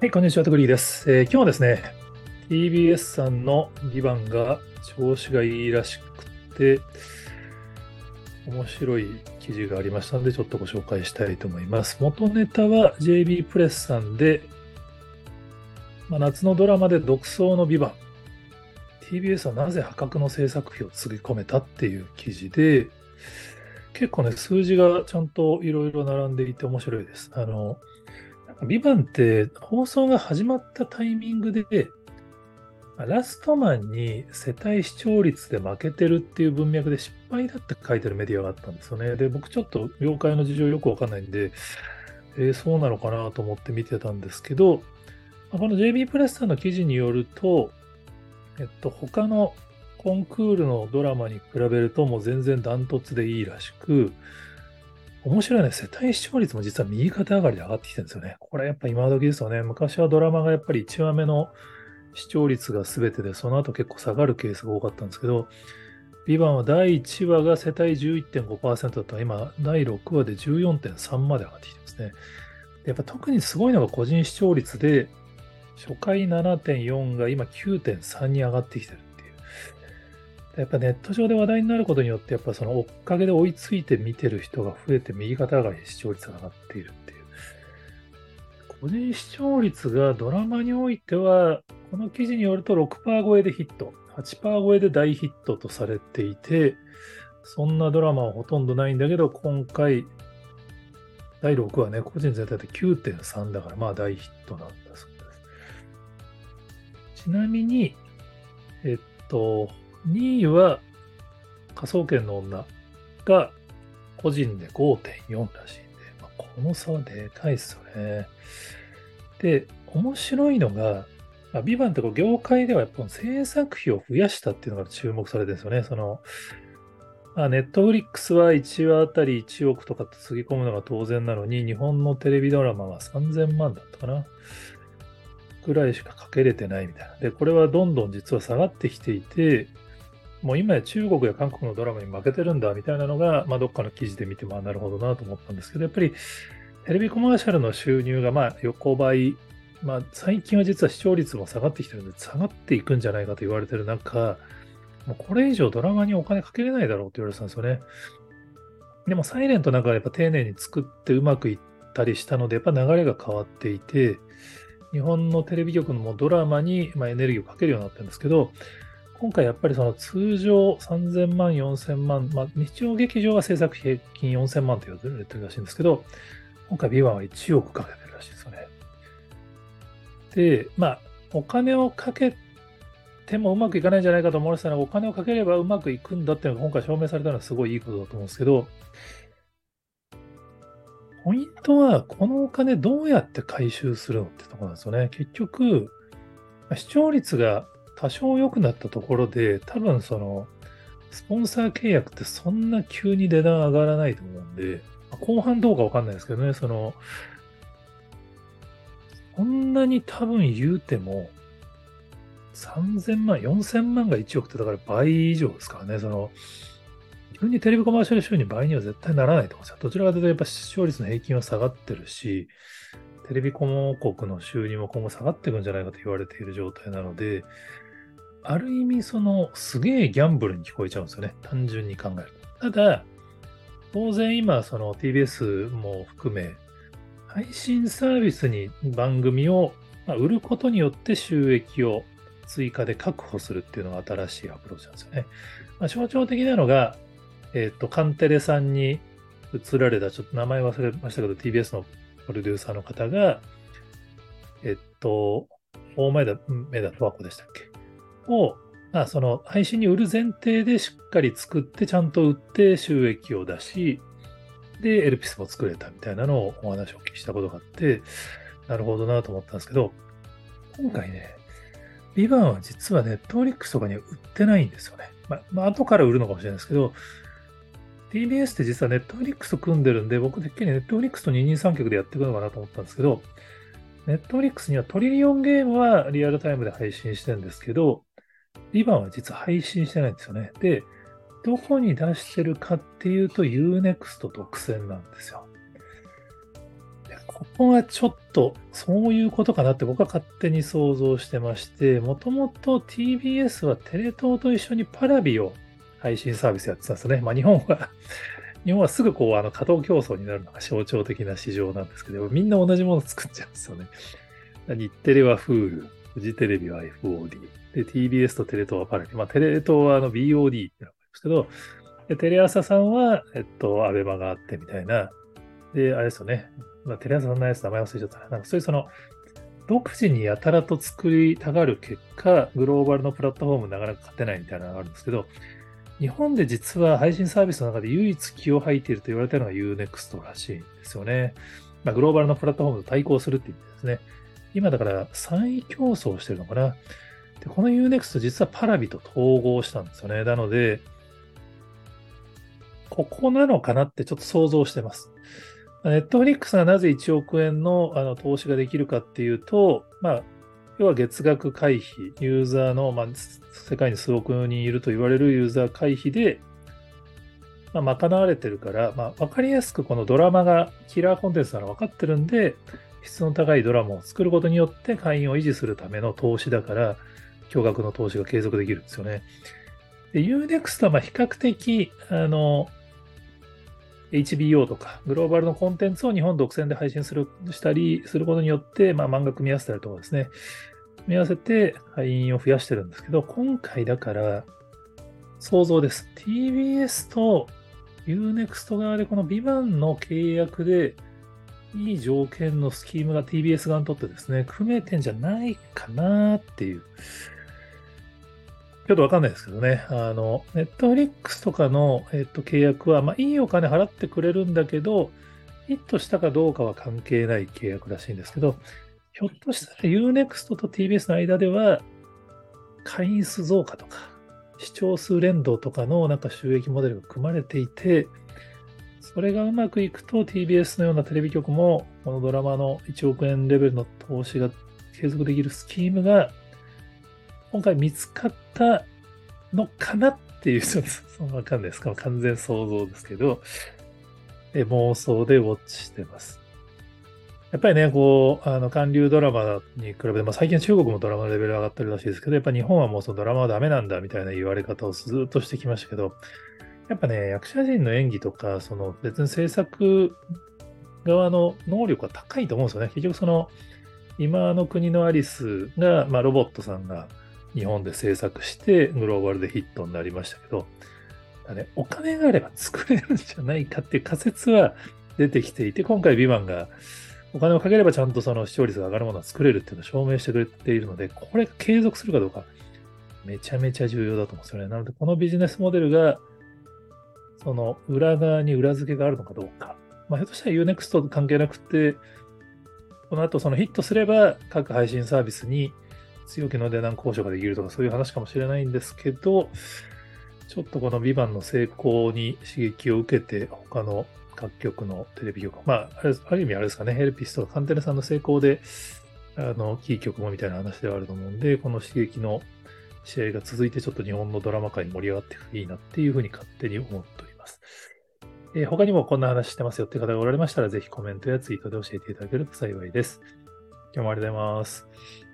はい、こんにちは、トグリーです。えー今日はですね、TBS さんのビバンが調子がいいらしくて、面白い記事がありましたので、ちょっとご紹介したいと思います。元ネタは JB プレスさんで、まあ、夏のドラマで独走のビバン。TBS はなぜ破格の制作費をつぎ込めたっていう記事で、結構ね、数字がちゃんといろいろ並んでいて面白いです。あの、ビバンって放送が始まったタイミングで、ラストマンに世帯視聴率で負けてるっていう文脈で失敗だって書いてるメディアがあったんですよね。で、僕ちょっと業界の事情よくわかんないんで、えーそうなのかなと思って見てたんですけど、この JB プレスさんの記事によると、えっと、他のコンクールのドラマに比べるともう全然ダントツでいいらしく、面白いね。世帯視聴率も実は右肩上がりで上がってきてるんですよね。これやっぱ今時ですよね。昔はドラマがやっぱり1話目の視聴率が全てで、その後結構下がるケースが多かったんですけど、ビバンは第1話が世帯11.5%だったら今、第6話で14.3まで上がってきてますね。やっぱ特にすごいのが個人視聴率で、初回7.4が今9.3に上がってきてる。やっぱネット上で話題になることによって、やっぱその追っかけで追いついて見てる人が増えて右肩上がり視聴率が上がっているっていう。個人視聴率がドラマにおいては、この記事によると6%超えでヒット、8%超えで大ヒットとされていて、そんなドラマはほとんどないんだけど、今回、第6話ね、個人全体で9.3だから、まあ大ヒットなんだそうです。ちなみに、えっと、2位は科捜研の女が個人で5.4らしいんで、まあ、この差はでかいですよね。で、面白いのが、まあ、ビバンってこう業界ではやっぱ制作費を増やしたっていうのが注目されてるんですよね。その、まあ、ネットフリックスは1話あたり1億とかってつぎ込むのが当然なのに、日本のテレビドラマは3000万だったかな。ぐらいしかかけれてないみたいな。で、これはどんどん実は下がってきていて、もう今や中国や韓国のドラマに負けてるんだみたいなのが、まあ、どっかの記事で見て、まあ、なるほどなと思ったんですけど、やっぱりテレビコマーシャルの収入がまあ横ばい、まあ、最近は実は視聴率も下がってきてるので、下がっていくんじゃないかと言われてる中、もうこれ以上ドラマにお金かけれないだろうと言われてたんですよね。でも、サイレントなんかはやっぱ丁寧に作ってうまくいったりしたので、やっぱ流れが変わっていて、日本のテレビ局のもドラマにまあエネルギーをかけるようになったんですけど、今回やっぱりその通常3000万、4000万、まあ、日曜劇場は制作費平均4000万と言われてるらしいんですけど、今回ビワンは1億かけてるらしいですよね。で、まあ、お金をかけてもうまくいかないんじゃないかと思われてたのが、お金をかければうまくいくんだっていうのが今回証明されたのはすごいいいことだと思うんですけど、ポイントは、このお金どうやって回収するのってところなんですよね。結局、視聴率が多少良くなったところで、多分その、スポンサー契約ってそんな急に値段上がらないと思うんで、後半どうかわかんないですけどね、その、こんなに多分言うても、3000万、4000万が1億ってだから倍以上ですからね、その、急にテレビコマーシャル収入倍には絶対ならないと思うんですよ。どちらかというとやっぱ視聴率の平均は下がってるし、テレビ広告の収入も今後下がっていくんじゃないかと言われている状態なので、ある意味そのすげえギャンブルに聞こえちゃうんですよね。単純に考えると。ただ、当然今その TBS も含め、配信サービスに番組を売ることによって収益を追加で確保するっていうのが新しいアプローチなんですよね。まあ、象徴的なのが、えっ、と、カンテレさんに移られた、ちょっと名前忘れましたけど、TBS のプロデューサーの方が、えっと、大前田、目田十和子でしたっけ？を、まあ、その配信に売る前提でしっかり作って、ちゃんと売って収益を出し、で、エルピスも作れたみたいなのをお話をお聞きしたことがあって、なるほどなと思ったんですけど、今回ね、 VIVANT は実はネットフリックスとかには売ってないんですよね。まあ、まあ、後から売るのかもしれないですけど、TBS って実はネットフリックスと組んでるんで、僕てっきりネットフリックスと二人三脚でやっていくのかなと思ったんですけど、ネットフリックスにはトリリオンゲームはリアルタイムで配信してるんですけど、 VIVANT は実は配信してないんですよね。で、どこに出してるかっていうと U-NEXT 独占なんですよ。ここがちょっとそういうことかなって僕は勝手に想像してまして、もともと TBS はテレ東と一緒にパラビを配信サービスやってたんですよね。まあ日本は 日本はすぐこう、あの、過当競争になるのが象徴的な市場なんですけど、みんな同じもの作っちゃうんですよね。日テレは Hulu、フジテレビは FOD、で、TBS とテレ東はパラビ。まあ、テレ東はあの BOD ってのがあるんですけど、でテレ朝さんは、えっと、アベマがあってみたいな。で、あれですよね。まあ、テレ朝さんのやつ名前忘れちゃったな。なんかそういうその、独自にやたらと作りたがる結果、グローバルのプラットフォームなかなか勝てないみたいなのがあるんですけど、日本で実は配信サービスの中で唯一気を吐いていると言われているのが Unext らしいんですよね。まあ、グローバルのプラットフォームと対抗するって意味ですね。今だから3位競争してるのかな。で、この Unext 実はパラビと統合したんですよね。なので、ここなのかなってちょっと想像してます。ネットフリックスがなぜ1億円のあの投資ができるかっていうと、まあ、要は月額回避、ユーザーの、まあ、世界に数億人いると言われるユーザー回避で、まあ、賄われてるから、まあ、分かりやすくこのドラマがキラーコンテンツなの分かってるんで、質の高いドラマを作ることによって会員を維持するための投資だから、巨額の投資が継続できるんですよね。で、Unext はま比較的、あの、HBO とか、グローバルのコンテンツを日本独占で配信する、したりすることによって、まあ、漫画組み合わせたりとかですね、組み合わせて会員を増やしてるんですけど、今回だから、想像です。TBS と Unext 側でこのビバンの契約で、いい条件のスキームが TBS 側にとってですね、組めてんじゃないかなっていうちょっとわかんないですけどね、あの、ネットフリックスとかの、えっと、契約は、まあ、いいお金払ってくれるんだけど、ヒットしたかどうかは関係ない契約らしいんですけど、ひょっとしたら Unext と TBS の間では、会員数増加とか、視聴数連動とかのなんか収益モデルが組まれていて、それがうまくいくと TBS のようなテレビ局も、このドラマの1億円レベルの投資が継続できるスキームが今回見つかったのかなっていう、ちょっとそのわかんないですか完全想像ですけど、え妄想でウォッチしてます。やっぱりね、こう、あの、韓流ドラマに比べて、まあ、最近中国もドラマのレベル上がってるらしいですけど、やっぱ日本はもうそのドラマはダメなんだみたいな言われ方をずっとしてきましたけど、やっぱね、役者陣の演技とか、その別に制作側の能力は高いと思うんですよね。結局その、今の国のアリスが、まあ、ロボットさんが日本で制作してグローバルでヒットになりましたけど、ね、お金があれば作れるんじゃないかっていう仮説は出てきていて、今回ビバンがお金をかければちゃんとその視聴率が上がるものを作れるっていうのを証明してくれているので、これが継続するかどうか、めちゃめちゃ重要だと思うんですよね。なので、このビジネスモデルが、その裏側に裏付けがあるのかどうか。まあ、ひょっとしたら Unext と関係なくて、この後そのヒットすれば各配信サービスに強気の値段交渉ができるとかそういう話かもしれないんですけど、ちょっとこのビバンの成功に刺激を受けて、他の各局のテレビ局、まあ、ある意味あれですかね、ヘルピスとかカンテレさんの成功で、あの、キー局もみたいな話ではあると思うんで、この刺激の試合が続いてちょっと日本のドラマ界に盛り上がっていいなっていうふうに勝手に思っております。えー、他にもこんな話してますよって方がおられましたら、ぜひコメントやツイートで教えていただけると幸いです。今日もありがとうございます。